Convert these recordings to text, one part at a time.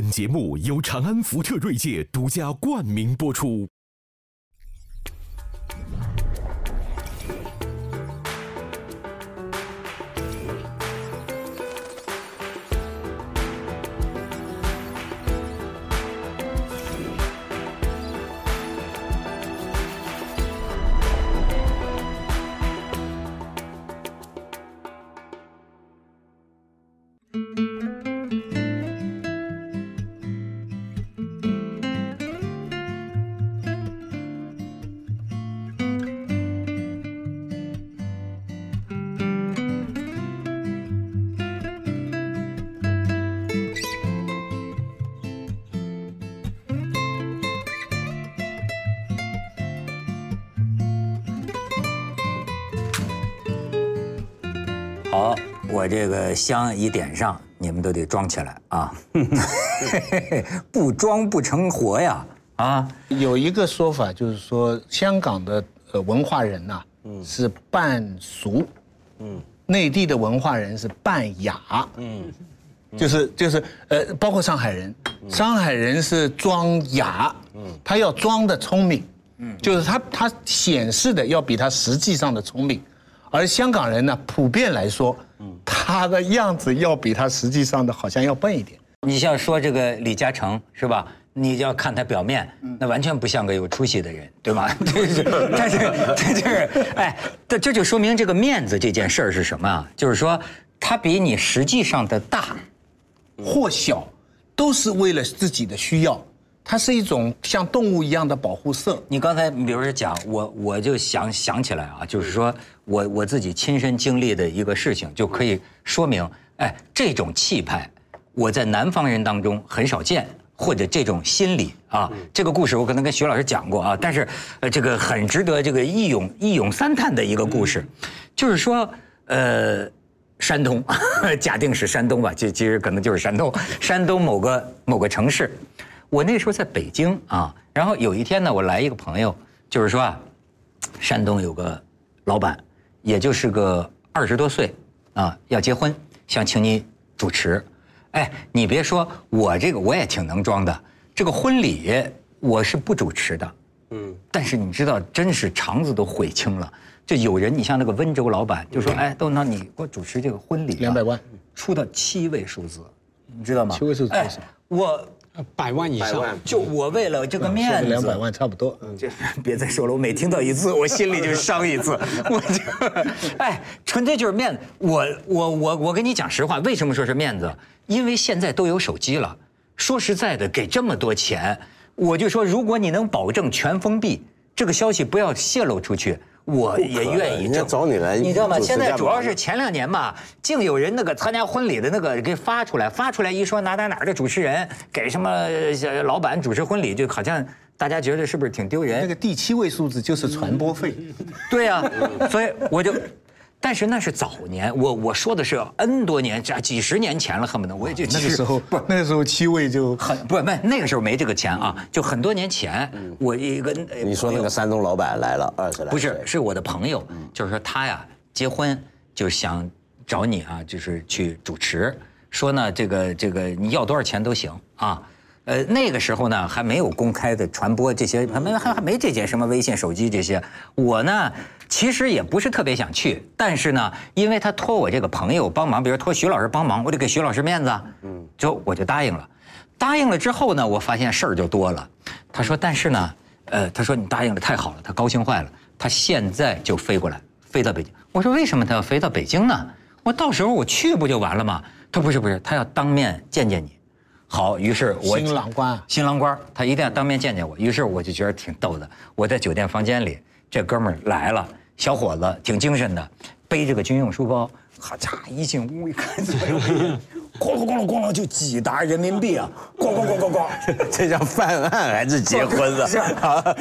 本节目由长安福特锐界独家冠名播出。我这个香一点上，你们都得装起来啊！不装不成活呀！啊，有一个说法就是说，香港的呃文化人呐、是半俗，嗯，内地的文化人是半雅，嗯，就是就是呃，包括上海人，上海人是装雅，嗯，他要装的聪明，嗯，就是他他显示的要比他实际上的聪明，而香港人呢，普遍来说，他的样子要比他实际上的好像要笨一点。你像说这个李嘉诚是吧？你就要看他表面，那完全不像个有出息的人，对吧？这是，但是 这就是，哎，这这就说明这个面子这件事儿是什么啊？就是说，他比你实际上的大，或小，都是为了自己的需要。它是一种像动物一样的保护色。你刚才比如说讲我，我就想想起来啊，就是说我我自己亲身经历的一个事情，就可以说明，哎，这种气派，我在南方人当中很少见，或者这种心理啊，这个故事我可能跟徐老师讲过啊，但是呃，这个很值得这个一咏一咏三叹的一个故事，就是说，呃。山东，假定是山东吧，其其实可能就是山东，山东某个某个城市。我那时候在北京啊，然后有一天呢，我来一个朋友，就是说啊，山东有个老板，也就是个二十多岁啊，要结婚，想请你主持。哎，你别说，我这个我也挺能装的，这个婚礼我是不主持的，嗯，但是你知道，真是肠子都悔青了。就有人，你像那个温州老板，就说，哎，豆那你给我主持这个婚礼，两百万，出到七位数字，你知道吗？七位数字哎？我百万以上，就我为了这个面子，两百万差不多。嗯这别再说了，我每听到一次，我心里就伤一次。我就，哎，纯粹就是面子。我我我我跟你讲实话，为什么说是面子？因为现在都有手机了。说实在的，给这么多钱，我就说，如果你能保证全封闭，这个消息不要泄露出去。我也愿意人家找你来，你知道吗？现在主要是前两年嘛，竟有人那个参加婚礼的那个给发出来，发出来一说哪哪哪儿的主持人给什么呃老板主持婚礼，就好像大家觉得是不是挺丢人？那个第七位数字就是传播费。对呀、所以我就，但是那是早年，我我说的是 N 多年，这几十年前了，恨不得我也就那个时候不，那个时候七位就很不是不那个时候没这个钱啊，就很多年前，我一个呃你说那个山东老板来了二十来岁，不是，是我的朋友，就是说他呀结婚就想找你啊，就是去主持，说呢这个这个你要多少钱都行啊。呃，那个时候呢还没有公开的传播这些，还没还还没这些什么微信、手机这些。我呢其实也不是特别想去，但是呢，因为他托我这个朋友帮忙，比如托徐老师帮忙，我得给徐老师面子啊，嗯，就我就答应了。答应了之后呢，我发现事儿就多了。他说，但是呢，呃，他说你答应了太好了，他高兴坏了，他现在就飞过来，飞到北京。我说为什么他要飞到北京呢？我到时候我去不就完了吗？他说不是不是，他要当面见见你。好，于是我新郎官啊新郎官他一定要当面见见我。于是我就觉得挺逗的。我在酒店房间里，这哥们儿来了，小伙子挺精神的，背着个军用书包，好家伙，一进屋一看，左右一眼咣啷咣啷咣啷就几沓人民币啊，咣咣咣咣咣。这叫犯案还是结婚啊？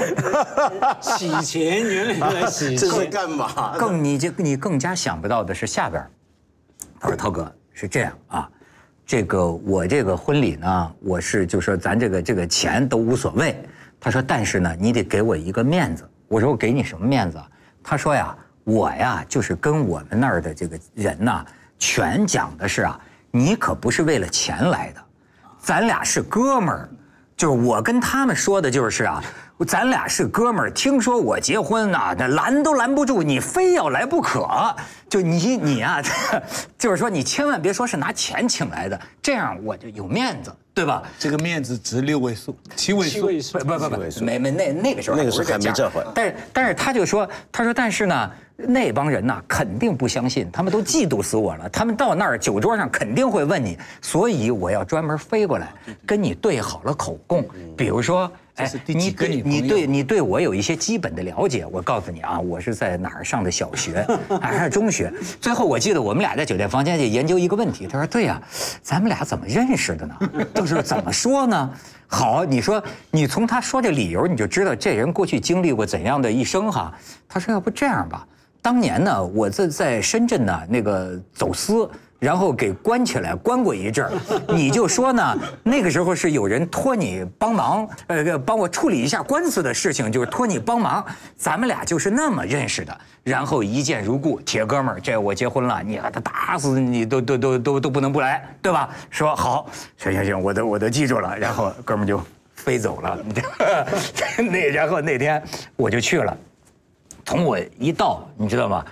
洗钱原来来洗这是，干嘛？更你这你更加想不到的是下边，他说涛哥是这样啊，这个我这个婚礼呢，我是就说咱这个这个钱都无所谓。他说但是呢，你得给我一个面子。我说我给你什么面子啊？他说呀，我呀就是跟我们那儿的这个人呐，全讲的是啊，你可不是为了钱来的。咱俩是哥们儿，就是我跟他们说的就是啊，咱俩是哥们儿。听说我结婚呐、那拦都拦不住，你非要来不可。就你你啊，就是说你千万别说是拿钱请来的，这样我就有面子，对吧？这个面子值六位数，七位数。七位数不不不不，没没那那个时候那个时候还没这会儿但是但是他就说，他说但是呢，那帮人呐肯定不相信，他们都嫉妒死我了。他们到那儿酒桌上肯定会问你，所以我要专门飞过来跟你对好了口供，比如说。哎你几个对女朋友你对你对我有一些基本的了解，我告诉你啊，我是在哪儿上的小学，还是中学？最后我记得我们俩在酒店房间里研究一个问题，他说：“对呀、咱们俩怎么认识的呢？就是怎么说呢？” 好，你说你从他说这理由，你就知道这人过去经历过怎样的一生哈。他说：“要不这样吧，当年呢，我在在深圳呢那个走私。”然后给关起来，关过一阵儿，你就说呢？那个时候是有人托你帮忙，呃，帮我处理一下官司的事情，就是托你帮忙。咱们俩就是那么认识的，然后一见如故，铁哥们儿，这我结婚了，你把他打死你都都都都都不能不来，对吧？说好，行行行，我都我都记住了。然后哥们儿就飞走了，那然后那天我就去了。从我一到，你知道吗？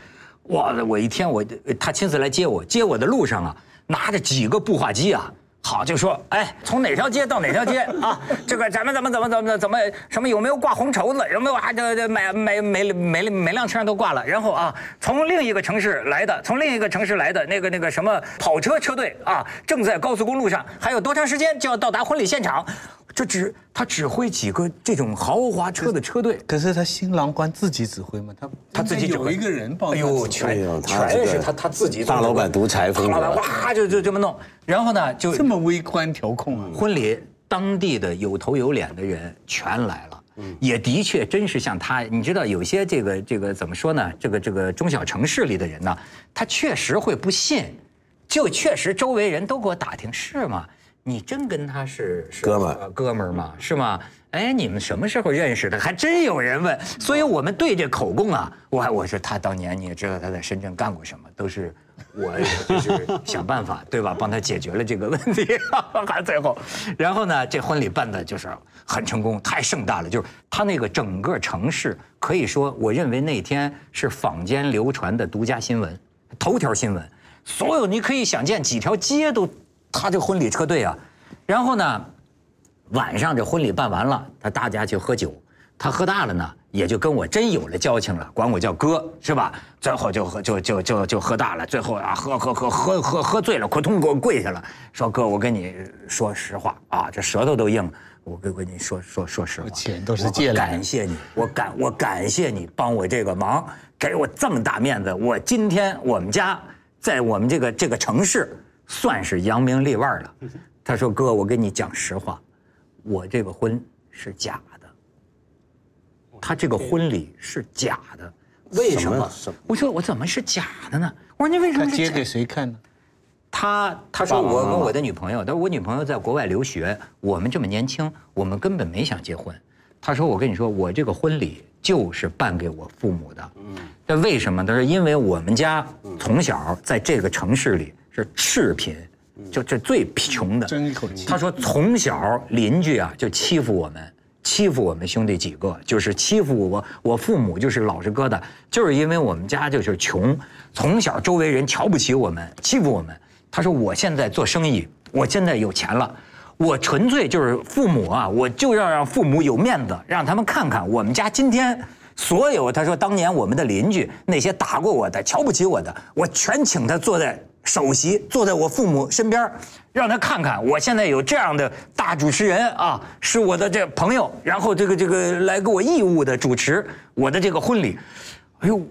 哇，我一天我他亲自来接我，接我的路上啊，拿着几个步话机啊，好就说，哎，从哪条街到哪条街 啊？这个咱们怎么怎么怎么怎么什么有没有挂红绸子？有没有啊？这这每每每每每辆车上都挂了。然后啊，从另一个城市来的，从另一个城市来的那个那个什么跑车车队啊，正在高速公路上，还有多长时间就要到达婚礼现场？这指他指挥几个这种豪华车的车队。可是他新郎官自己指挥吗？他他自己指挥有一个人帮他哎呦，指挥哎全全是他他自己大老板独裁风格大老板哇就就这么弄，然后呢就这么微观调控啊！婚礼当地的有头有脸的人全来了。也的确真是像他，你知道有些这个这个怎么说呢？这个这个中小城市里的人呢，他确实会不信，就确实周围人都给我打听是吗？你真跟他是是哥们儿呃哥们儿吗？是吗？哎，你们什么时候认识的？还真有人问，所以我们对这口供啊，我还我说他当年你也知道他在深圳干过什么，都是我就是想办法对吧，帮他解决了这个问题，还最后，然后呢，这婚礼办的就是很成功，太盛大了，就是他那个整个城市可以说，我认为那天是坊间流传的独家新闻，头条新闻，所有你可以想见几条街都他这婚礼车队啊，然后呢。晚上这婚礼办完了，他大家去喝酒，他喝大了呢，也就跟我真有了交情了，管我叫哥，是吧？最后就喝就就就就喝大了，最后啊喝喝喝喝喝喝醉了，扑通给我跪下了，说哥，我跟你说实话啊，这舌头都硬了，我跟跟你说说说实话，钱都是借来的感谢你，我感我感谢你帮我这个忙，给我这么大面子，我今天我们家在我们这个这个城市算是扬名立万了。他说哥，我跟你讲实话。我这个婚是假的，他这个婚礼是假的，为什么什么？我说我怎么是假的呢？我说你为什么是假他接给谁看呢？他他说我跟我的女朋友，他说我女朋友在国外留学，我们这么年轻，我们根本没想结婚。他说我跟你说，我这个婚礼就是办给我父母的。嗯，这为什么？他说因为我们家从小在这个城市里是赤贫，就这最穷的。争一口气。他说从小邻居啊就欺负我们，欺负我们兄弟几个，就是欺负我，我父母就是老实疙瘩，就是因为我们家就是穷，从小周围人瞧不起我们，欺负我们。他说我现在做生意，我现在有钱了。我纯粹就是父母啊，我就要让父母有面子，让他们看看我们家今天所有。他说当年我们的邻居那些打过我的、瞧不起我的，我全请他坐在首席，坐在我父母身边，让他看看我现在有这样的大主持人啊，是我的这朋友，然后这个这个来给我义务的主持我的这个婚礼。哎呦，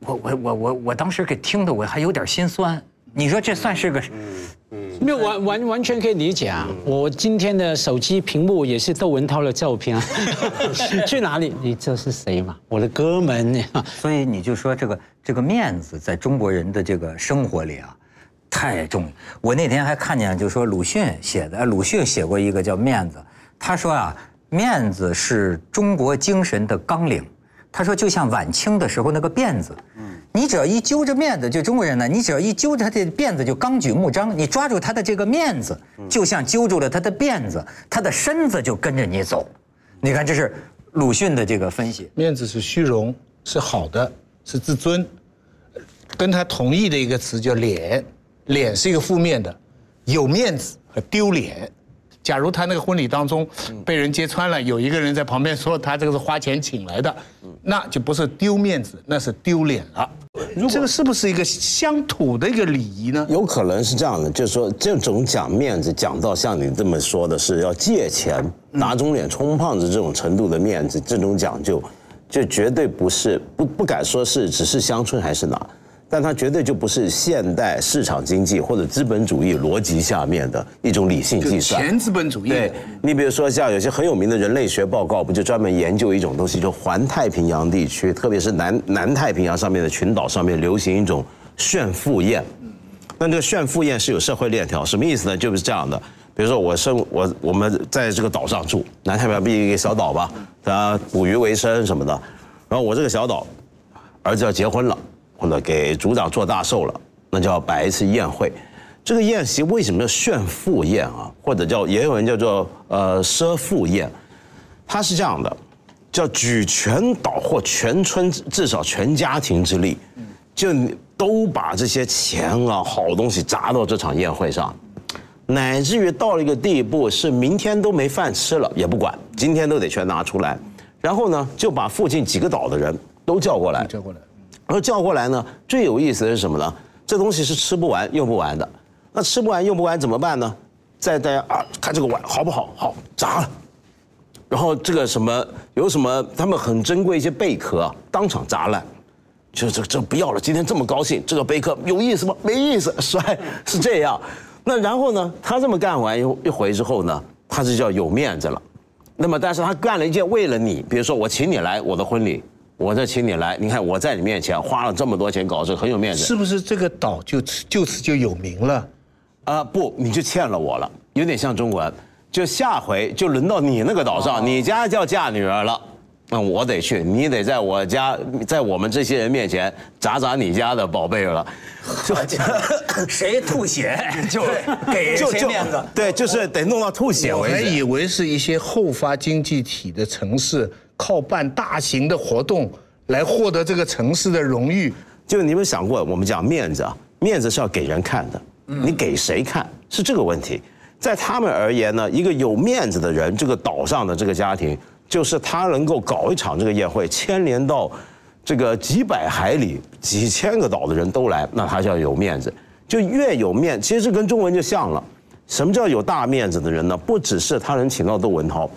我我我我我当时给听的我还有点心酸。你说这算是个？没有完完完全可以理解啊！我今天的手机屏幕也是窦文涛的照片啊。去哪里？你这是谁嘛？我的哥们呀！所以你就说这个这个面子在中国人的这个生活里啊，太重要。我那天还看见，就说鲁迅写的，鲁迅写过一个叫面子，他说啊，面子是中国精神的纲领。他说就像晚清的时候那个辫子，嗯你只要一揪着面子，就中国人呢，你只要一揪着他的辫子，就纲举目张。你抓住他的这个面子，就像揪住了他的辫子，他的身子就跟着你走。你看，这是鲁迅的这个分析。面子是虚荣，是好的，是自尊。跟他同义的一个词叫脸，脸是一个负面的，有面子和丢脸。假如他那个婚礼当中被人揭穿了，有一个人在旁边说他这个是花钱请来的，那就不是丢面子，那是丢脸了。这个是不是一个乡土的一个礼仪呢？有可能是这样的，就是说这种讲面子，讲到像你这么说的是要借钱打肿脸充胖子这种程度的面子，这种讲究，就绝对不是不不敢说是只是乡村还是哪。但它绝对就不是现代市场经济或者资本主义逻辑下面的一种理性计算。前资本主义。对你比如说像有些很有名的人类学报告，不就专门研究一种东西，就环太平洋地区，特别是南南太平洋上面的群岛上面流行一种炫富宴。那这个炫富宴是有社会链条，什么意思呢？就是这样的，比如说我生我我们在这个岛上住，南太平洋毕竟一个小岛吧，大家捕鱼为生什么的，然后我这个小岛儿子要结婚了。或者给族长做大寿了，那就要摆一次宴会。这个宴席为什么叫炫富宴啊？或者叫也有人叫做呃奢富宴？它是这样的，叫举全岛或全村至少全家庭之力，就都把这些钱啊好东西砸到这场宴会上，乃至于到了一个地步是明天都没饭吃了也不管，今天都得全拿出来。然后呢，就把附近几个岛的人都叫过来。叫过来。然后叫过来呢，最有意思的是什么呢？这东西是吃不完用不完的。那吃不完用不完怎么办呢？再大家啊，看这个碗好不好？好，砸了。然后这个什么有什么？他们很珍贵一些贝壳啊，当场砸烂。就这这不要了，今天这么高兴，这个贝壳有意思吗？没意思，摔是这样。那然后呢，他这么干完一回之后呢，他就叫有面子了。那么但是他干了一件为了你，比如说我请你来我的婚礼。我这请你来，你看我在你面前花了这么多钱搞这个很有面子，是不是这个岛就就此就有名了？啊不，你就欠了我了，有点像中国。人，就下回就轮到你那个岛上，你家就要嫁女儿了，那我得去，你得在我家，在我们这些人面前砸砸你家的宝贝了，就 谁吐血 就给谁面子，对，就是得弄到吐血为止。我还以为是一些后发经济体的城市。靠办大型的活动来获得这个城市的荣誉，就你们想过，我们讲面子啊，面子是要给人看的，你给谁看是这个问题。在他们而言呢，一个有面子的人，这个岛上的这个家庭，就是他能够搞一场这个宴会，牵连到这个几百海里、几千个岛的人都来，那他就要有面子。就越有面，其实跟中文就像了。什么叫有大面子的人呢？不只是他能请到窦文涛。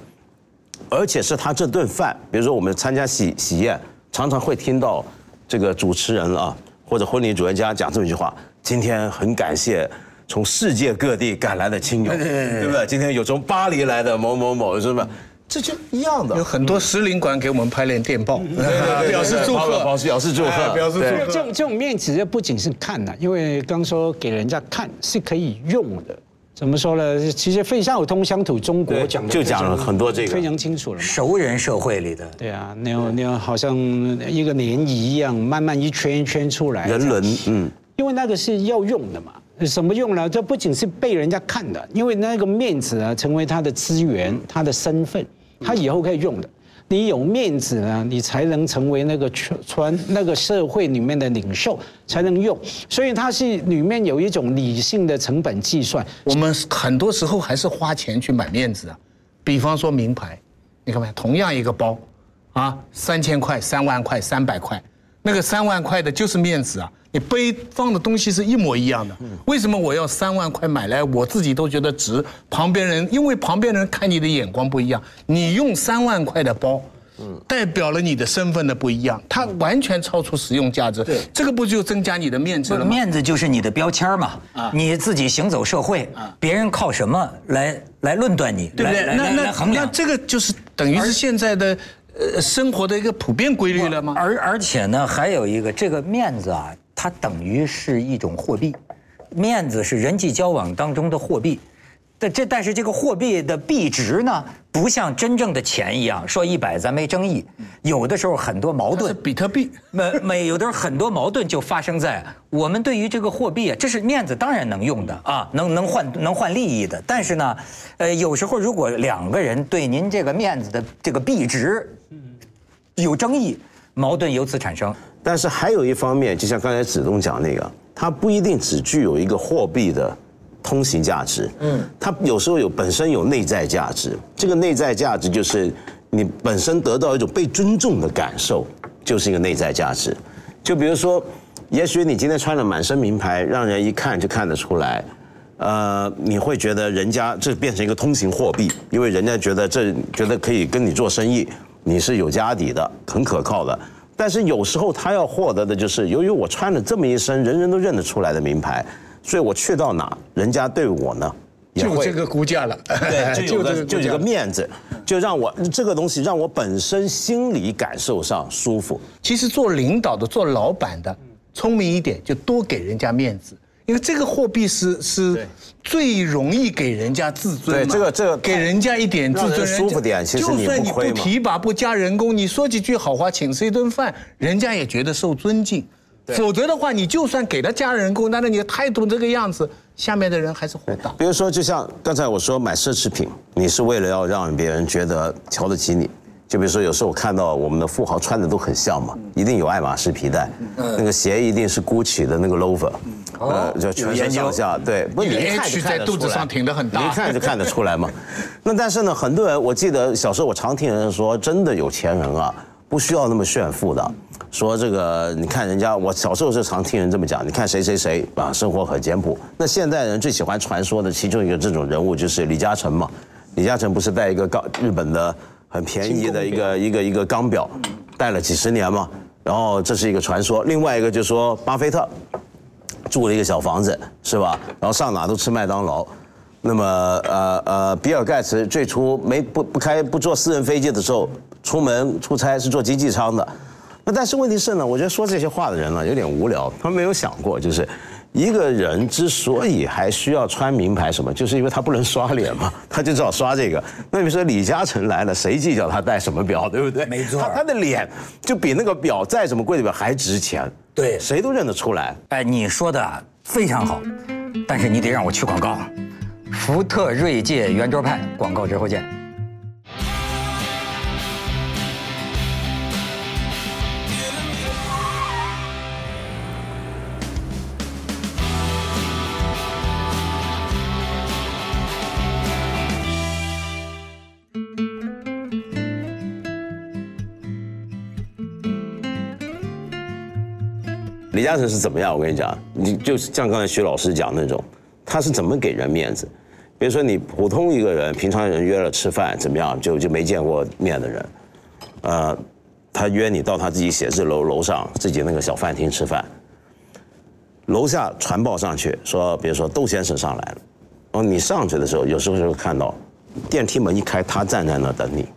而且是他这顿饭，比如说我们参加喜喜宴，常常会听到这个主持人啊，或者婚礼主人家讲这么一句话：今天很感谢从世界各地赶来的亲友，对不对？今天有从巴黎来的某某某，是吧？这就一样的。有很多使领馆给我们拍了电报，表示祝贺，表示祝贺，表示祝贺。这种这种面子不仅是看的，因为刚说给人家看是可以用的。怎么说呢？其实费孝通乡土中国讲的就讲了很多这个非常清楚了。熟人社会里的对啊，那那好像一个涟漪一样，慢慢一圈一圈出来。人伦，嗯，因为那个是要用的嘛。什么用呢？这不仅是被人家看的，因为那个面子啊，成为他的资源，他的身份，他以后可以用的。你有面子呢，你才能成为那个传传那个社会里面的领袖，才能用。所以它是里面有一种理性的成本计算。我们很多时候还是花钱去买面子啊，比方说名牌，你看没？同样一个包，啊，三千块、三万块、三百块，那个三万块的就是面子啊。你背放的东西是一模一样的，为什么我要三万块买来？我自己都觉得值。旁边人因为旁边人看你的眼光不一样，你用三万块的包，代表了你的身份的不一样，它完全超出实用价值。对，这个不就增加你的面子了吗？面子就是你的标签嘛。啊，你自己行走社会，别人靠什么来来论断你？对不对？那那那这个就是等于是现在的呃生活的一个普遍规律了吗？而而且呢，还有一个这个面子啊。它等于是一种货币，面子是人际交往当中的货币。但这但是这个货币的币值呢，不像真正的钱一样，说一百咱没争议，有的时候很多矛盾。比特币，没没有的时候很多矛盾就发生在我们对于这个货币啊，这是面子当然能用的啊，能能换能换利益的。但是呢，呃，有时候如果两个人对您这个面子的这个币值有争议，矛盾由此产生。但是还有一方面，就像刚才子东讲那个，它不一定只具有一个货币的通行价值，嗯，它有时候有本身有内在价值。这个内在价值就是你本身得到一种被尊重的感受，就是一个内在价值。就比如说，也许你今天穿了满身名牌，让人一看就看得出来。呃，你会觉得人家这变成一个通行货币，因为人家觉得这觉得可以跟你做生意，你是有家底的，很可靠的。但是有时候他要获得的就是，由于我穿了这么一身人人都认得出来的名牌，所以我去到哪，人家对我呢也会就这个估价了，对，就有个这就有个。面子，就让我这个东西让我本身心理感受上舒服。其实做领导的、做老板的，聪明一点就多给人家面子，因为这个货币是是最容易给人家自尊嘛。对这个这个给人家一点自尊，舒服点其实你就算你不提拔、不加人工，你说几句好话，请吃一顿饭，人家也觉得受尊敬。否则的话，你就算给了加人工，但是你的态度这个样子，下面的人还是火大。比如说，就像刚才我说买奢侈品，你是为了要让别人觉得瞧得起你。就比如说，有时候我看到我们的富豪穿的都很像嘛，一定有爱马仕皮带，那个鞋一定是 GUCCI 的那个 loafer，呃，就全身上下对，不你一看就看得在肚子出来上挺得很大。你一看就看得出来嘛。那但是呢，很多人我记得小时候我常听人说，真的有钱人啊，不需要那么炫富的。说这个，你看人家，我小时候是常听人这么讲。你看谁谁谁啊，生活很简朴。那现代人最喜欢传说的其中一个这种人物就是李嘉诚嘛。李嘉诚不是戴一个钢日本的很便宜的一个一个一个钢表，戴了几十年嘛。然后这是一个传说。另外一个就说巴菲特住了一个小房子，是吧？然后上哪都吃麦当劳。那么呃呃，比尔盖茨最初没不不开不坐私人飞机的时候，出门出差是坐经济舱的。那但是问题是呢，我觉得说这些话的人呢有点无聊，他们没有想过，就是一个人之所以还需要穿名牌什么，就是因为他不能刷脸嘛，他就只好刷这个。那你说李嘉诚来了，谁计较他戴什么表，对不对？没错他他的脸就比那个表再怎么贵的表还值钱，对谁都认得出来。哎，你说的非常好，但是你得让我去广告。福特锐界圆桌派广告之后见。李嘉诚是怎么样？我跟你讲，你就是像刚才徐老师讲那种，他是怎么给人面子？比如说你普通一个人，平常人约了吃饭，怎么样就就没见过面的人，呃，他约你到他自己写字楼楼上自己那个小饭厅吃饭，楼下传报上去说，比如说窦先生上来了，然后你上去的时候，有时候就会看到电梯门一开，他站在那儿等你，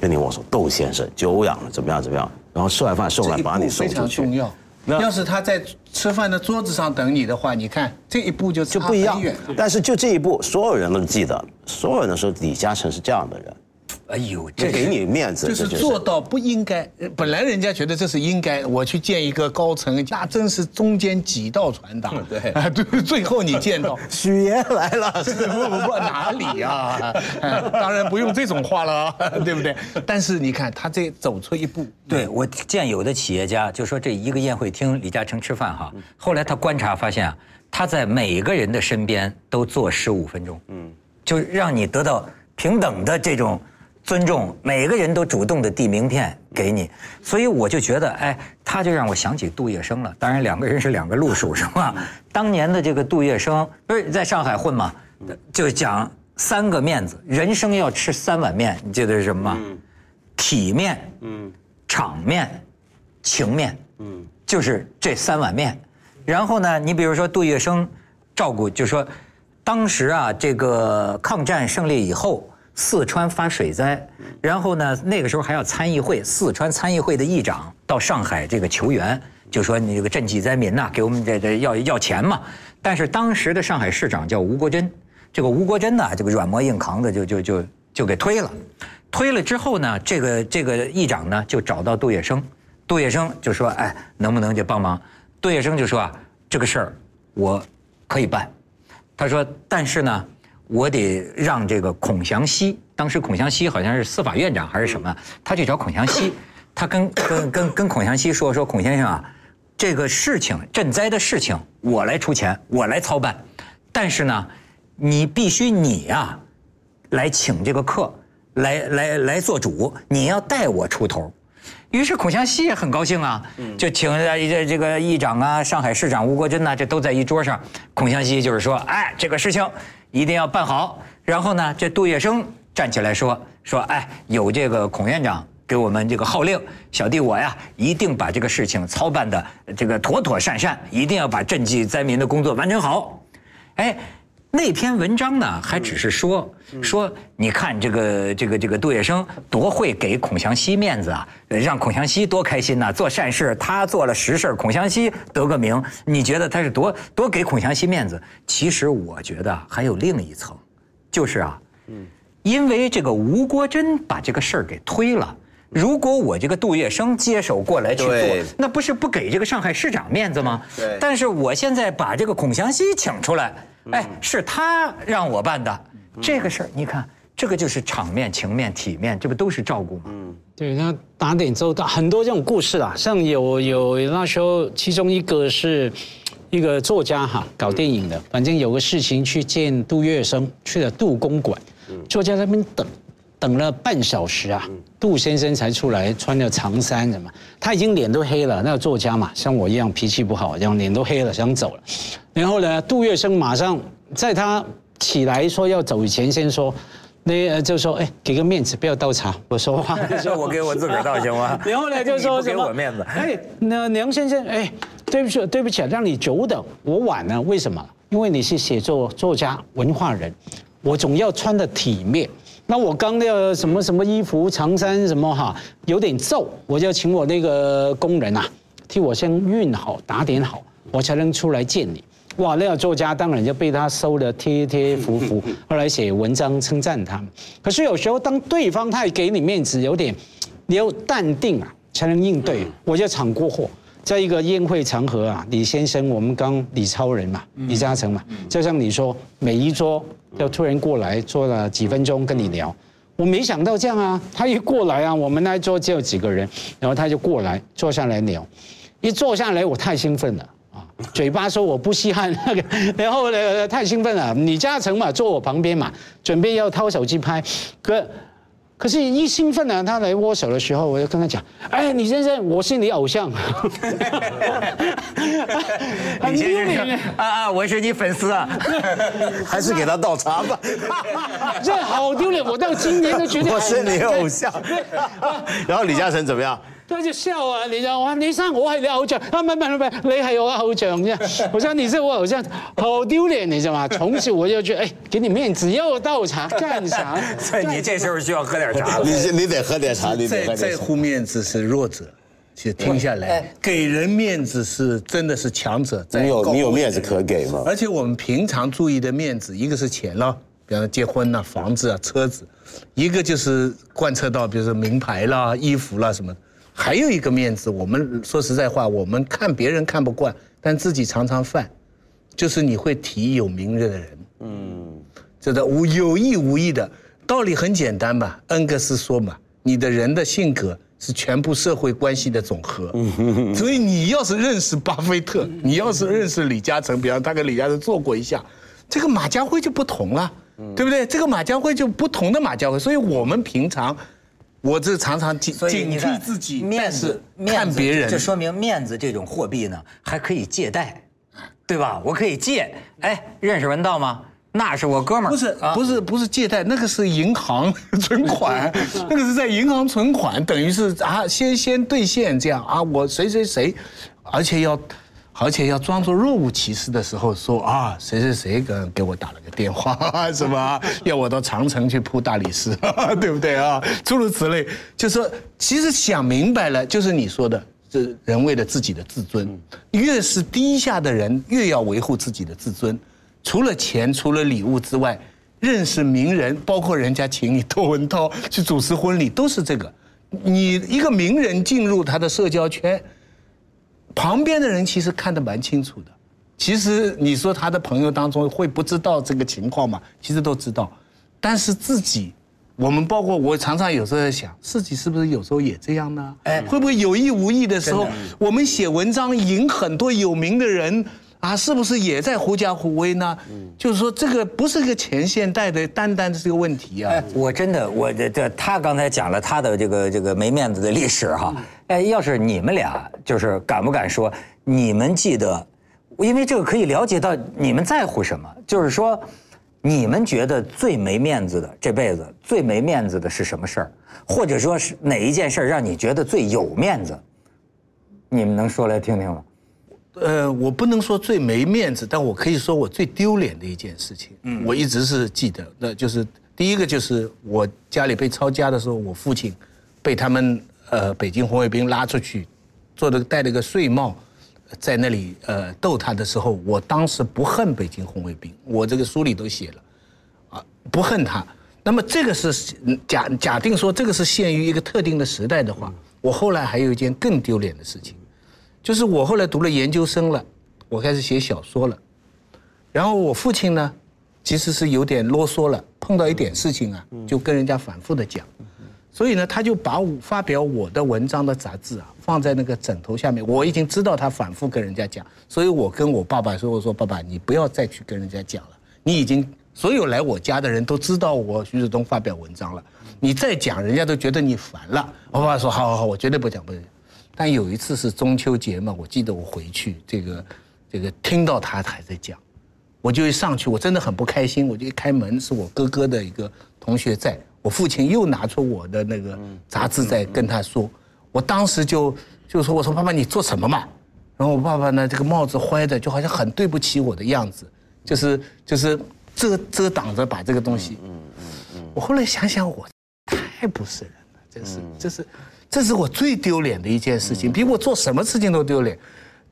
跟你握手，窦先生久仰了，怎么样怎么样，然后吃完饭送来把你送出去。常重要。那要是他在吃饭的桌子上等你的话，你看这一步就就不一样。但是就这一步，所有人都记得，所有人都说李嘉诚是这样的人，哎呦，这给你面子，就是。做到不应该，呃本来人家觉得这是应该，我去见一个高层，那真是中间几道传达，对。啊，对，最后你见到。许爷来了，不不不哪里啊？哎 当然不用这种话了啊，对不对？但是你看他这走出一步，对我见有的企业家就说这一个宴会厅，李嘉诚吃饭哈，后来他观察发现啊，他在每个人的身边都坐十五分钟，嗯，就让你得到平等的这种尊重，每个人都主动的递名片给你，所以我就觉得，哎，他就让我想起杜月笙了。当然，两个人是两个路数，是吧？当年的这个杜月笙不是在上海混嘛，就讲三个面子，人生要吃三碗面，你记得是什么吗？体面，嗯，场面，情面，嗯，就是这三碗面。然后呢，你比如说杜月笙照顾，就说当时啊，这个抗战胜利以后，四川发水灾，然后呢，那个时候还要参议会，四川参议会的议长到上海这个求援，就说你这个赈济灾民呐、给我们这这要要钱嘛。但是当时的上海市长叫吴国桢。这个吴国桢呢，这个软磨硬扛的就就就就给推了。推了之后呢，这个这个议长呢就找到杜月笙，杜月笙就说：“哎，能不能就帮忙？”杜月笙就说：“啊，这个事儿我可以办。”他说：“但是呢，我得让这个孔祥熙，当时孔祥熙好像是司法院长还是什么，他去找孔祥熙，他跟跟跟跟孔祥熙说说，孔先生啊，这个事情赈灾的事情我来出钱，我来操办，但是呢，你必须你呀，来请这个客，来来来做主，你要带我出头。于是孔祥熙也很高兴啊，就请这这个议长啊、上海市长吴国桢呐，这都在一桌上。孔祥熙就是说，哎，这个事情一定要办好。然后呢，这杜月笙站起来说说，哎，有这个孔院长给我们这个号令，小弟我呀，一定把这个事情操办的这个妥妥善善，一定要把赈济灾民的工作完成好。哎。那篇文章呢，还只是说说，你看这个这个这个杜月笙多会给孔祥熙面子啊，让孔祥熙多开心呐！做善事，他做了实事，孔祥熙得个名，你觉得他是多多给孔祥熙面子？其实我觉得还有另一层，就是啊，因为这个吴国桢把这个事儿给推了，如果我这个杜月笙接手过来去做，那不是不给这个上海市长面子吗？对。但是我现在把这个孔祥熙请出来。哎，是他让我办的这个事儿，你看，这个就是场面、情面、体面，这不都是照顾吗？嗯，对，那打点周到，很多这种故事啊，像有有那时候，其中一个是一个作家哈，搞电影的，反正有个事情去见杜月笙，去了杜公馆，作家在那边等。等了半小时啊，杜先生才出来，穿着长衫什么，他已经脸都黑了。那个作家嘛，像我一样脾气不好，这样脸都黑了，想走了。然后呢，杜月笙马上在他起来说要走以前，先说，那就说，哎，给个面子，不要倒茶，我说话。说我给我自个儿倒行吗？然后呢，就说什么？给我面子。哎，那梁先生，哎，对不起，对不起，让你久等，我晚了，为什么？因为你是写作作家、文化人，我总要穿的体面。那我刚的什么什么衣服长衫什么哈，有点皱，我就请我那个工人啊，替我先熨好打点好，我才能出来见你。哇，那个作家当然就被他收的贴贴服服，后来写文章称赞他们。可是有时候当对方他也给你面子，有点你要淡定啊，才能应对。我就闯过祸，在一个宴会场合啊，李先生，我们刚李超人嘛，李嘉诚嘛，就像你说，每一桌。要突然过来坐了几分钟跟你聊，我没想到这样啊！他一过来啊，我们那桌只有几个人，然后他就过来坐下来聊，一坐下来我太兴奋了啊，嘴巴说我不稀罕那个，然后呢太兴奋了，李嘉诚嘛坐我旁边嘛，准备要掏手机拍，可。可是，一兴奋呢，他来握手的时候，我就跟他讲：“哎，李先生，我是你偶像。”李先生啊啊，我是你粉丝啊，还是给他倒茶吧。这好丢脸，我到今年都觉得我是你偶像。然后李嘉诚怎么样？他就笑啊，你就話你生我係你偶像，啊唔係唔係唔係，你係我偶像啫。我說你是我偶像，好丟臉，你知道嗎？從此我就覺得，哎，給你面子，要倒茶幹啥？所以你這時候需要喝點茶。你你得喝點茶，你得喝點茶。在乎面子是弱者，其實聽下來，給人面子是真的是強者。你有你有面子可給嗎？而且我們平常注意的面子，一個是錢咯，比方結婚啦、房子啊、車子；一個就是貫徹到，比如說名牌啦、衣服啦什麼。還有一个面子，我们说实在话，我们看别人看不惯，但自己常常犯，就是你会提有名的人，嗯，这的无有意无意的道理很简单吧？恩格斯说嘛，你的人的性格是全部社会关系的总和，所以你要是认识巴菲特，你要是认识李嘉诚，比方他跟李嘉诚做过一下，这个马家辉就不同了，对不对？这个马家辉就不同的马家辉，所以我们平常。我这常常警警惕自己，面子看别人，这说明面子这种货币呢，还可以借贷，对吧？我可以借，哎，认识文道吗？那是我哥们儿。不是，不是，不是借贷，那个是银行 存款，那个是在银行存款，等于是啊，先先兑现这样啊，我谁谁谁，而且要。而且要裝作若無其事的時候說啊，誰誰誰跟給我打了個電話，是吧？要我到長城去鋪大理石，對不對啊？諸如此類，就說其實想明白了，就是你說的，这人為了自己的自尊，越是低下的人越要維護自己的自尊。除了钱，除了礼物之外，认识名人，包括人家请你窦文涛去主持婚礼，都是这个。你一个名人进入他的社交圈，旁边的人其实看得蛮清楚的。其实你说他的朋友当中会不知道这个情况吗？其实都知道，但是自己，我们包括我常常有时候在想，自己是不是有时候也这样呢？哎，会不会有意无意的时候，我们写文章引很多有名的人啊，是不是也在狐假虎威呢？就是说这个不是个前现代的单单的这个问题啊。我真的，我这这他刚才讲了他的这个这个没面子的历史哈。哎，要是你们俩就是敢不敢说，你们记得？因为这个可以了解到你们在乎什么，就是说，你们觉得最没面子的这辈子最没面子的是什么事儿，或者说是哪一件事儿让你觉得最有面子？你们能说来听听吗？呃，我不能说最没面子，但我可以说我最丢脸的一件事情。嗯，我一直是记得，那就是第一个就是我家里被抄家的时候，我父亲被他们呃北京红卫兵拉出去，做的戴了个睡帽。在那里呃逗他的时候，我当时不恨北京红卫兵，我这个书里都写了，啊不恨他。那么这个是假假定说这个是限于一个特定的时代的话，我后来还有一件更丢脸的事情，就是我后来读了研究生了，我开始写小说了，然后我父亲呢，其实是有点啰嗦了，碰到一点事情啊，就跟人家反复的讲。所以呢，他就把我发表我的文章的杂志啊放在那个枕头下面。我已经知道他反复跟人家讲，所以我跟我爸爸说：“我说爸爸，你不要再去跟人家讲了。你已经所有来我家的人都知道我徐子东发表文章了。你再讲，人家都觉得你烦了。”我爸爸说：“好好好，我绝对不讲，不讲。”但有一次是中秋节嘛，我记得我回去，这个这个听到他还在讲，我就一上去，我真的很不开心。我就一开门，是我哥哥的一个同学在。我父亲又拿出我的那个杂志在跟他说，我当时就就说：“我说爸爸，你做什么嘛？”然后我爸爸呢，这个帽子歪的，就好像很对不起我的样子，就是就是遮遮挡着把这个东西。嗯嗯嗯。我后来想想，我太不是人了，真是，这是这是我最丢脸的一件事情，比我做什么事情都丢脸。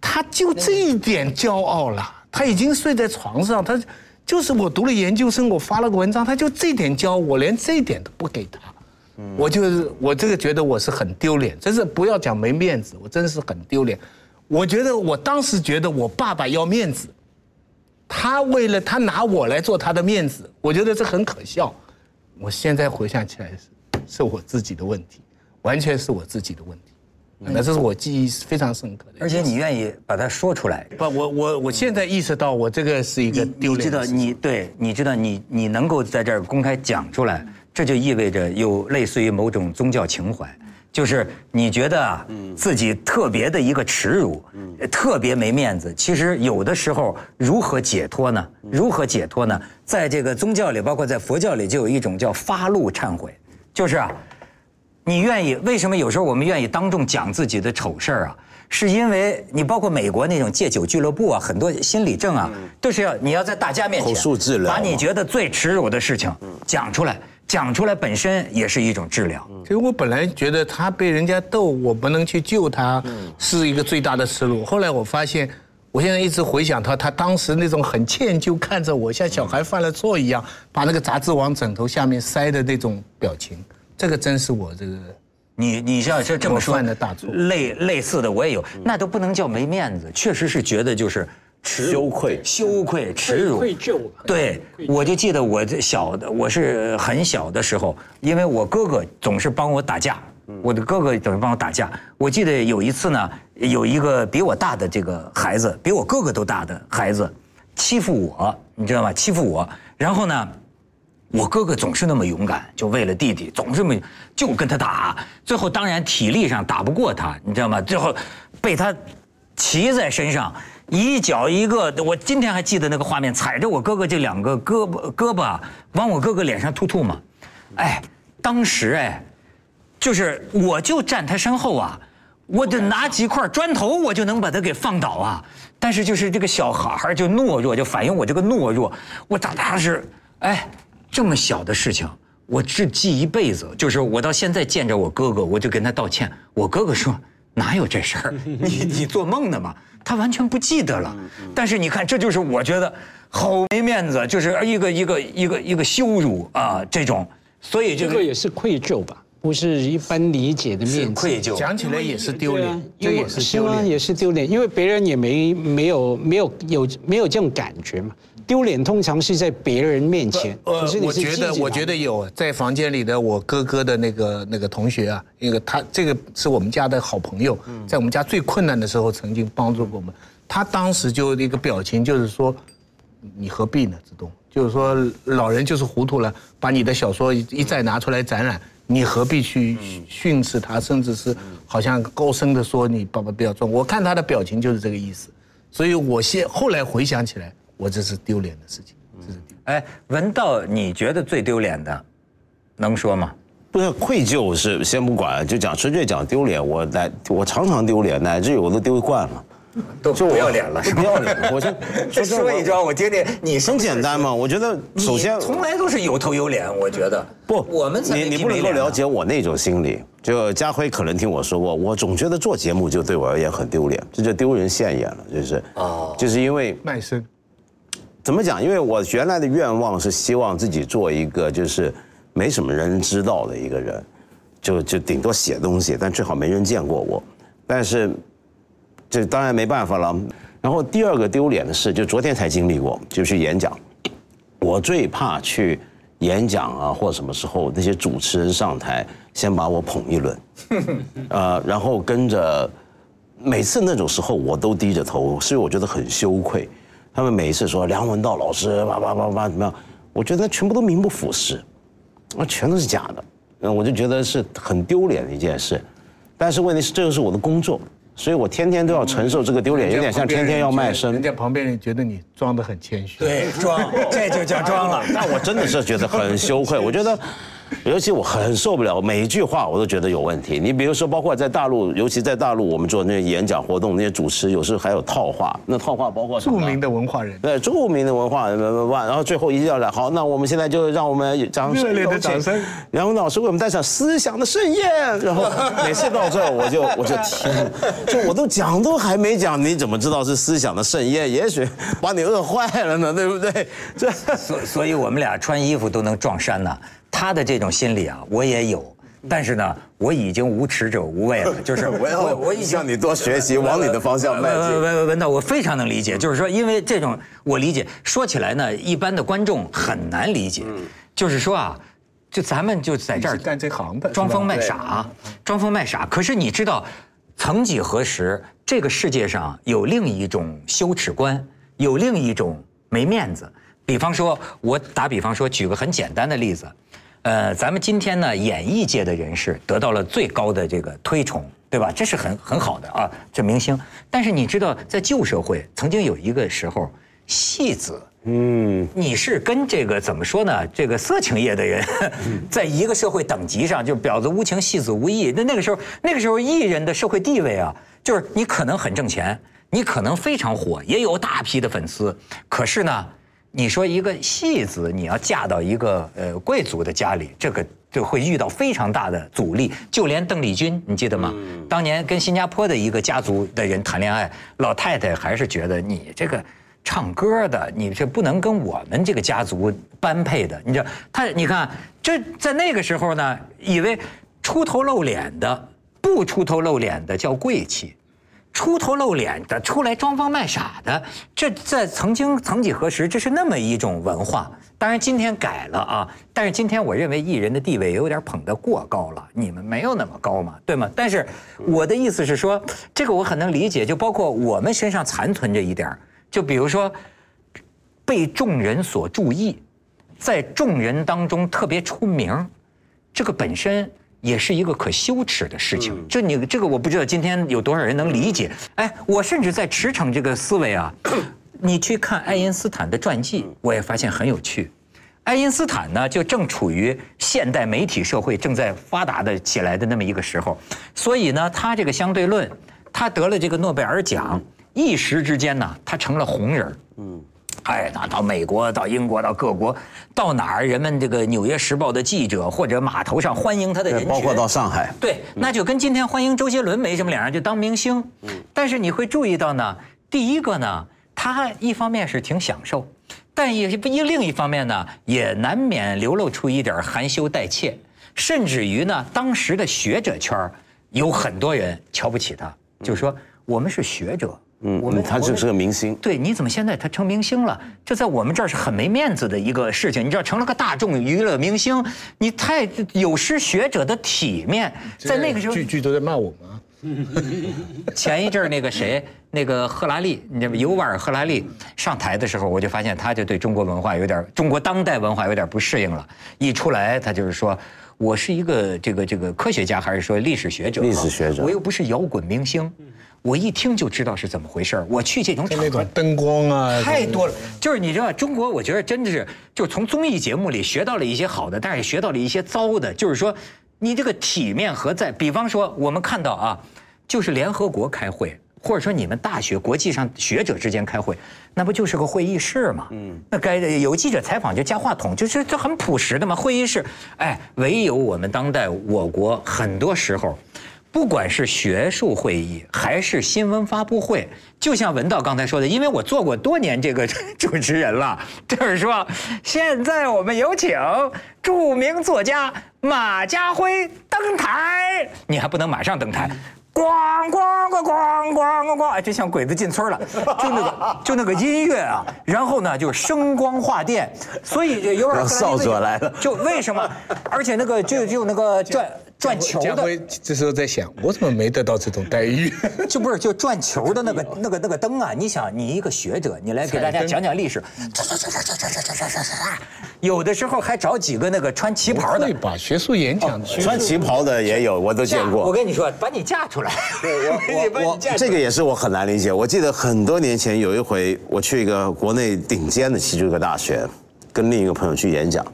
他就这一点骄傲了，他已经睡在床上，他。就是我读了研究生，我发了个文章，他就这点教我，连这点都不给他，我就是我这个觉得我是很丢脸，真是不要讲没面子，我真是很丢脸。我觉得我当时觉得我爸爸要面子，他为了他拿我来做他的面子，我觉得这很可笑。我现在回想起来是是我自己的问题，完全是我自己的问题。那这是我记忆非常深刻的，而且你愿意把它说出来。不，我我我现在意识到，我这个是一个丢脸。你知道，你对，你知道，你你能够在这儿公开讲出来，这就意味着有类似于某种宗教情怀，就是你觉得啊，自己特别的一个耻辱，特别没面子。其实有的时候如何解脱呢？如何解脱呢？在这个宗教里，包括在佛教里，就有一种叫发露忏悔，就是啊。你愿意？为什么有时候我们愿意当众讲自己的丑事儿啊？是因为你包括美国那种戒酒俱乐部啊，很多心理症啊，都是要你要在大家面前口述治疗，把你觉得最耻辱的事情讲出来，讲出来本身也是一种治疗。其实我本来觉得他被人家逗，我不能去救他，是一个最大的耻辱。后来我发现，我现在一直回想他，他当时那种很歉疚，看着我像小孩犯了错一样，把那个杂志往枕头下面塞的那种表情。这个真是我这个，你你像这这么说，的大错，类类似的我也有，那都不能叫没面子，确实是觉得就是羞愧、羞愧、耻辱、愧疚。对，我就记得我这小的，我是很小的时候，因为我哥哥总是帮我打架，我的哥哥总是帮我打架。我记得有一次呢，有一个比我大的这个孩子，比我哥哥都大的孩子，欺负我，你知道吗？欺负我，然后呢？我哥哥总是那么勇敢，就为了弟弟，总是么就跟他打。最后当然体力上打不过他，你知道吗？最后被他骑在身上，一脚一个。我今天还记得那个画面，踩着我哥哥这两个胳膊胳膊往我哥哥脸上吐吐嘛。哎，当时哎，就是我就站他身后啊，我就拿几块砖头，我就能把他给放倒啊。但是就是这个小孩就懦弱，就反映我这个懦弱。我长大是哎。这么小的事情，我只记一辈子。就是我到现在见着我哥哥，我就跟他道歉。我哥哥说：“哪有这事儿？你你做梦呢嘛？他完全不记得了。但是你看，这就是我觉得好没面子，就是一个一个一个一个羞辱啊，这种。所以这个这个也是愧疚吧，不是一般理解的是面子。愧疚。讲起来也是丢脸？丢脸。也是丢脸，因为别人也没没有没有有没有这种感觉嘛。丢脸通常是在别人面前，可是我觉得，我觉得有在房间里的我哥哥的那个那个同学啊，那个他这个是我们家的好朋友，在我们家最困难的时候曾经帮助过我们。他当时就一个表情，就是说，你何必呢，子东？就是说，老人就是糊涂了，把你的小说一一再拿出来展览，你何必去训斥他，甚至是好像高声的说你爸爸不要装。我看他的表情就是这个意思，所以我现后来回想起来，我这是丢脸的事情，这是丢。哎，文道，你觉得最丢脸的，能说吗？不是愧疚是先不管，就讲纯粹讲丢脸，我乃我常常丢脸，乃至于我都丢惯了，都就不要脸了，不要脸。我就说一桩，我听听。你很简单吗，我觉得首先从来都是有头有脸，我觉得不，我们才你你不能够了解我那种心理。就家辉可能听我说过，我总觉得做节目就对我而言很丢脸，这就丢人现眼了，就是哦就是因为卖身。怎么讲？因为我原来的愿望是希望自己做一个就是没什么人知道的一个人，就就顶多写东西，但最好没人见过我。但是这当然没办法了。然后第二个丢脸的事，就昨天才经历过，就去演讲。我最怕去演讲啊，或什么时候那些主持人上台，先把我捧一轮，呃，然后跟着，每次那种时候我都低着头，所以我觉得很羞愧。他们每一次说梁文道老师叭叭叭叭怎么样，我觉得全部都名不副实，啊全都是假的，嗯，我就觉得是很丢脸的一件事。但是问题是，这就是我的工作，所以我天天都要承受这个丢脸，有点像天天要卖身人。家旁边人觉得你装得很谦虚。对装，这就叫装了。但我真的是觉得很羞愧，我觉得。尤其我很受不了，每一句话我都觉得有问题。你比如说，包括在大陆，尤其在大陆，我们做那些演讲活动，那些主持有时候还有套话，那套话包括什么著名的文化人，对著名的文化人，然后最后一定要来，好，那我们现在就让我们掌声热烈的掌声梁文老师为我们带上思想的盛宴。然后 每次到这儿，我就我就天，就我都讲都还没讲，你怎么知道是思想的盛宴？也许把你饿坏了呢，对不对？这所所以我们俩穿衣服都能撞衫呢。他的这种心理啊，我也有，但是呢，我已经无耻者无畏了，就是我我已经向你多学习，往你的方向迈进。文文文道，我非常能理解，就是说，因为这种我理解，说起来呢，一般的观众很难理解，就是说啊，就咱们就在这儿干这行的，装疯卖傻，装疯卖傻。可是你知道，曾几何时，这个世界上有另一种羞耻观，有另一种没面子。比方说，我打比方说，举个很简单的例子，呃，咱们今天呢，演艺界的人士得到了最高的这个推崇，对吧？这是很很好的啊，这明星。但是你知道，在旧社会曾经有一个时候，戏子。嗯，你是跟这个怎么说呢？这个色情业的人，在一个社会等级上，就是婊子无情，戏子无义。那那个时候，那个时候艺人的社会地位啊，就是你可能很挣钱，你可能非常火，也有大批的粉丝。可是呢，你说一个戏子，你要嫁到一个呃贵族的家里，这个就会遇到非常大的阻力。就连邓丽君，你记得吗？当年跟新加坡的一个家族的人谈恋爱，老太太还是觉得你这个。唱歌的，你这不能跟我们这个家族般配的。你知道，他你看，这在那个时候呢，以为出头露脸的，不出头露脸的叫贵气，出头露脸的出来装疯卖傻的，这在曾经曾几何时，这是那么一种文化。当然今天改了啊，但是今天我认为艺人的地位有点捧得过高了，你们没有那么高嘛，对吗？但是我的意思是说，这个我很能理解，就包括我们身上残存着一点。就比如说，被众人所注意，在众人当中特别出名，这个本身也是一个可羞耻的事情。就你这个，我不知道今天有多少人能理解。哎，我甚至在驰骋这个思维啊，你去看爱因斯坦的传记，我也发现很有趣。爱因斯坦呢，就正处于现代媒体社会正在发达的起来的那么一个时候，所以呢，他这个相对论，他得了这个诺贝尔奖。一时之间呢，他成了红人嗯，哎，那到美国、到英国、到各国，到哪儿人们这个《纽约时报》的记者或者码头上欢迎他的人群，包括到上海，对，那就跟今天欢迎周杰伦没什么两样，就当明星。嗯但是你会注意到呢，第一个呢，他一方面是挺享受，但也一另一方面呢，也难免流露出一点含羞带怯，甚至于呢，当时的学者圈儿有很多人瞧不起他，就是说我们是学者，嗯我们嗯，他就是个明星。对，你怎么现在他成明星了？这在我们这儿是很没面子的一个事情。你知道，成了个大众娱乐明星，你太有失学者的体面。在那个时候，句句都在骂我们啊。前一阵儿那个谁，那个赫拉利，你知道吗？尤瓦尔·赫拉利上台的时候，我就发现他就对中国文化有点中国当代文化有点不适应了。一出来，他就是说。我是一个这个这个科学家，还是说历史学者？历史学者我又不是摇滚明星，我一听就知道是怎么回事儿我去这种场合那种，灯光啊，太多了。就是你知道，中国我觉得真的是，就是从综艺节目里学到了一些好的，但是也学到了一些糟的。就是说，你这个体面何在？比方说，我们看到啊，就是联合国开会，或者说你们大学国际上学者之间开会，那不就是个会议室吗？嗯，那该有记者采访就加话筒，就是这很朴实的嘛。会议室，哎，唯有我们当代我国很多时候。不管是学术会议还是新闻发布会，就像文道刚才说的，因为我做过多年这个主持人了，就是说，现在我们有请著名作家马家辉登台，你还不能马上登台。咣咣咣咣咣咣咣，哎，就像鬼子进村了，就那个 就那个音乐啊，然后呢就声光化电，所以就有点少佐来了就为什么？而且那个就就那个转转球的，家辉这时候在想，我怎么没得到这种待遇？就不是就转球的那个 那个那个灯啊！你想，你一个学者，你来给大家讲讲历史，有的时候还找几个那个穿旗袍的对吧学术演讲穿旗袍的也有，我都见过我。跟你说，把你架出来。你把我你架出来这个也是我很难理解。我记得很多年前有一回，我去一个国内顶尖的其中一个大学，跟另一个朋友去演讲，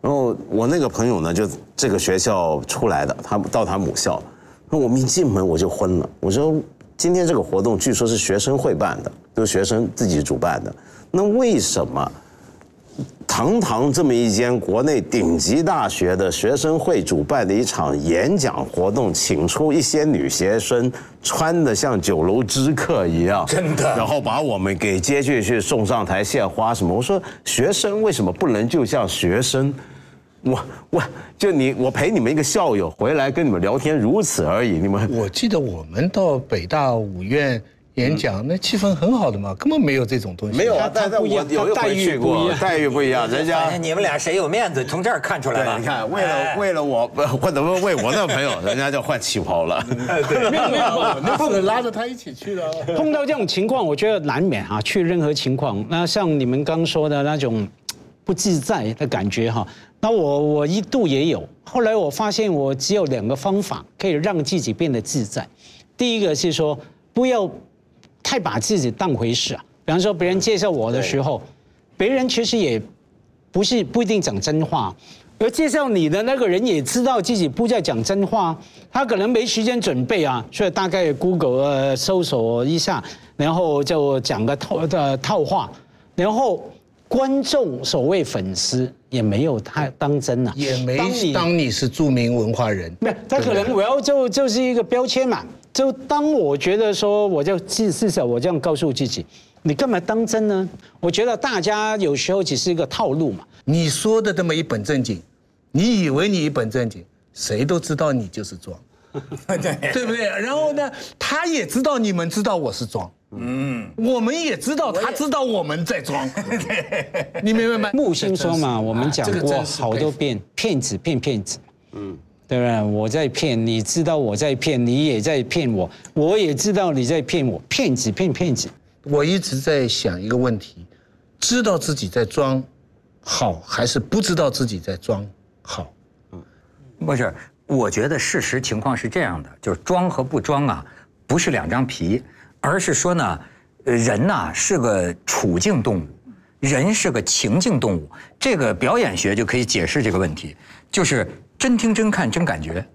然后我那个朋友呢，就这个学校出来的，他到他母校，那我们一进门我就昏了。我说今天这个活动据说是学生会办的，都是学生自己主办的，那为什么？堂堂这么一间国内顶级大学的学生会主办的一场演讲活动，请出一些女学生，穿的像酒楼知客一样，真的然后把我们给接进去送上台献花什么。我说学生为什么不能就像学生？我我就你我陪你们一个校友回来跟你们聊天，如此而已。你们我记得我们到北大五院演讲，那气氛很好的嘛，根本没有这种东西。没有啊？但但我不一样有一待遇回去过不一，样待遇不一样，人家哎你们俩谁有面子，从这儿看出来了。你看，为了哎为了我，或者为我那朋友，人家就换旗袍了。没有没有，我那次拉着他一起去的。碰到这种情况，我觉得难免啊，去任何情况。那像你们刚说的那种不自在的感觉哈，那我我一度也有。后来我发现我只有两个方法可以让自己变得自在。第一个是说不要太把自己当回事啊。比方说别人介绍我的时候，别人其实也不是不一定讲真话。而介绍你的那个人也知道自己不在讲真话，他可能没时间准备啊，所以大概 Google 呃搜索一下，然后就讲个套的套话，然后观众所谓粉丝也没有太当真啊，也没当你是著名文化人，没有，他可能我要就就是一个标签嘛。就当我觉得说，我就至至少我这样告诉自己，你干嘛当真呢？我觉得大家有时候只是一个套路嘛。你说的这么一本正经，你以为你一本正经，谁都知道你就是装，对不对？然后呢，他也知道你们知道我是装，嗯，我们也知道他知道我们在装，你明白吗？木星说嘛，我们讲过好多遍，骗子骗骗子，嗯，对不对？我在骗，你知道我在骗，你也在骗我，我也知道你在骗我，骗子骗骗子。我一直在想一个问题：知道自己在装好，还是不知道自己在装好？嗯不是，我觉得事实情况是这样的，就是装和不装啊，不是两张皮，而是说呢，呃人呐、是个处境动物，人是个情境动物。这个表演学就可以解释这个问题，就是真听真看真感觉，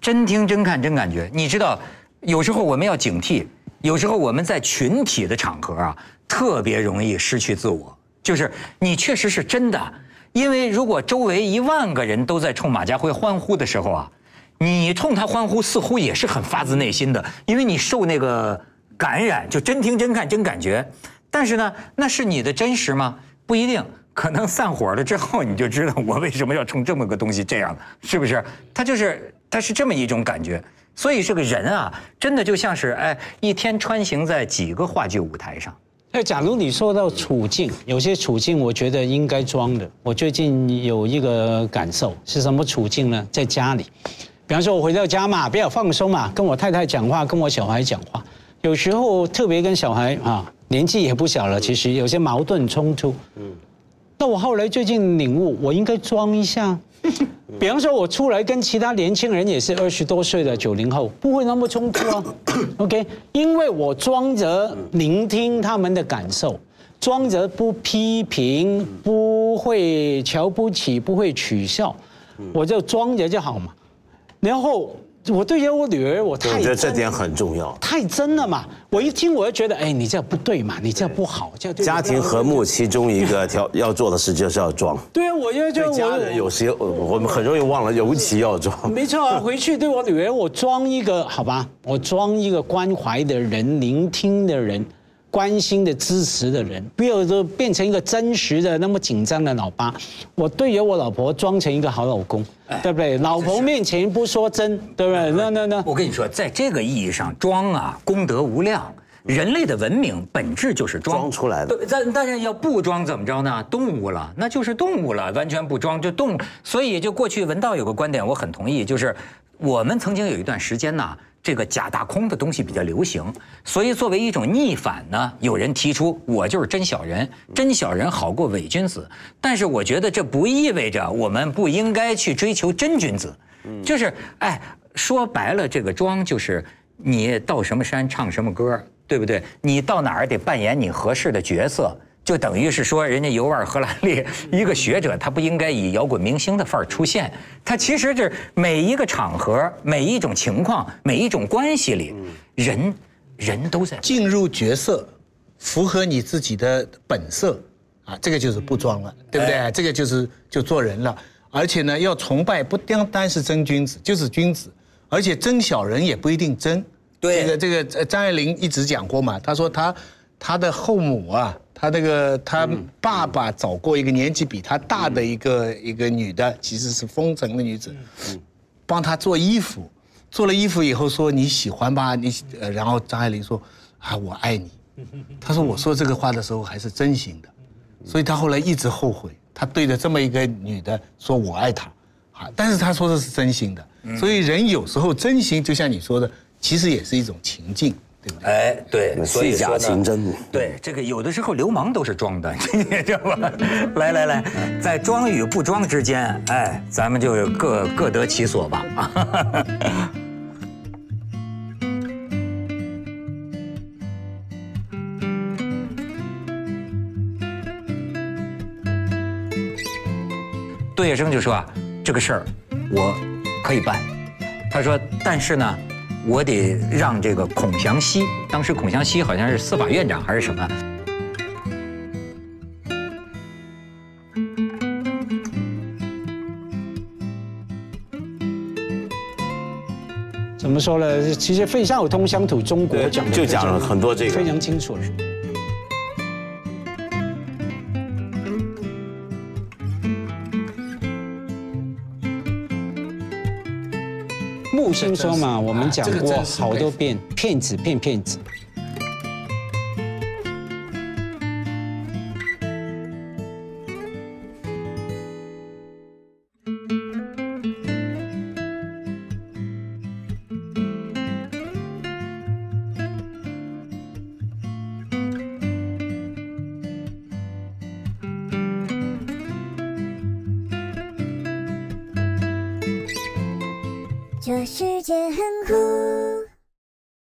真听真看真感觉。你知道，有时候我们要警惕，有时候我们在群体的场合啊，特别容易失去自我。就是你确实是真的，因为如果周围一万个人都在冲马家辉欢呼的时候啊，你冲他欢呼似乎也是很发自内心的，因为你受那个感染，就真听真看真感觉。但是呢，那是你的真实吗？不一定，可能散伙了之后你就知道我为什么要冲这么个东西这样的，是不是？他就是他是这么一种感觉。所以这个人啊，真的就像是哎，一天穿行在几个话剧舞台上。那假如你说到处境，有些处境我觉得应该装的。我最近有一个感受是什么处境呢？在家里，比方说我回到家嘛，比较放松嘛，跟我太太讲话，跟我小孩讲话，有时候特别跟小孩啊，年纪也不小了，其实有些矛盾冲突。嗯。那我后来最近领悟，我应该装一下。比方说，我出来跟其他年轻人也是二十多岁的九零后，不会那么冲突啊。OK，因为我装着聆听他们的感受，装着不批评，不会瞧不起，不会取笑，我就装着就好嘛。然后。我对于我女儿，我太我觉得这点很重要，太真了嘛！我一听，我就觉得，哎，你这样不对嘛，你这样不好，这样家庭和睦其中一个条 要做的事就是要装。对啊，我觉得就家人有时我们很容易忘了，尤其要装。没错啊，回去对我女儿，我装一个好吧，我装一个关怀的人，聆听的人。关心的、支持的人，不要说变成一个真实的、那么紧张的老爸。我对于我老婆装成一个好老公，对不对？老婆面前不说真，对不对？那那那，我跟你说，在这个意义上，装啊，功德无量。人类的文明本质就是装出来的。但但是要不装怎么着呢？动物了，那就是动物了，完全不装就动。所以就过去文道有个观点，我很同意，就是我们曾经有一段时间呢。这个假大空的东西比较流行，所以作为一种逆反呢，有人提出我就是真小人，真小人好过伪君子。但是我觉得这不意味着我们不应该去追求真君子，就是哎，说白了，这个装就是你到什么山唱什么歌，对不对？你到哪儿得扮演你合适的角色。就等于是说，人家尤瓦尔·赫拉利一个学者，他不应该以摇滚明星的范儿出现。他其实是每一个场合、每一种情况、每一种关系里，人人都在进入角色，符合你自己的本色啊，这个就是不装了，对不对？这个就是就做人了。而且呢，要崇拜不单单是真君子，就是君子，而且真小人也不一定真。对，这个这个张爱玲一直讲过嘛，她说她她的后母啊。他那个他爸爸找过一个年纪比他大的一个一个女的，其实是风尘的女子，帮他做衣服，做了衣服以后说你喜欢吧，你然后张爱玲说啊我爱你，他说我说这个话的时候还是真心的，所以他后来一直后悔，他对着这么一个女的说我爱她，啊，但是他说的是真心的，所以人有时候真心就像你说的，其实也是一种情境。哎，对，虚假情真。对，这个有的时候流氓都是装的，你知道吧？来来来，在装与不装之间，哎，咱们就各各得其所吧。杜月笙就说啊，这个事儿我可以办。他说，但是呢。我得让这个孔祥熙，当时孔祥熙好像是司法院长还是什么？怎么说呢？其实费孝通乡土中国讲就讲了很多这个非常清楚。木星说嘛，我们讲过好多遍，骗子骗骗子。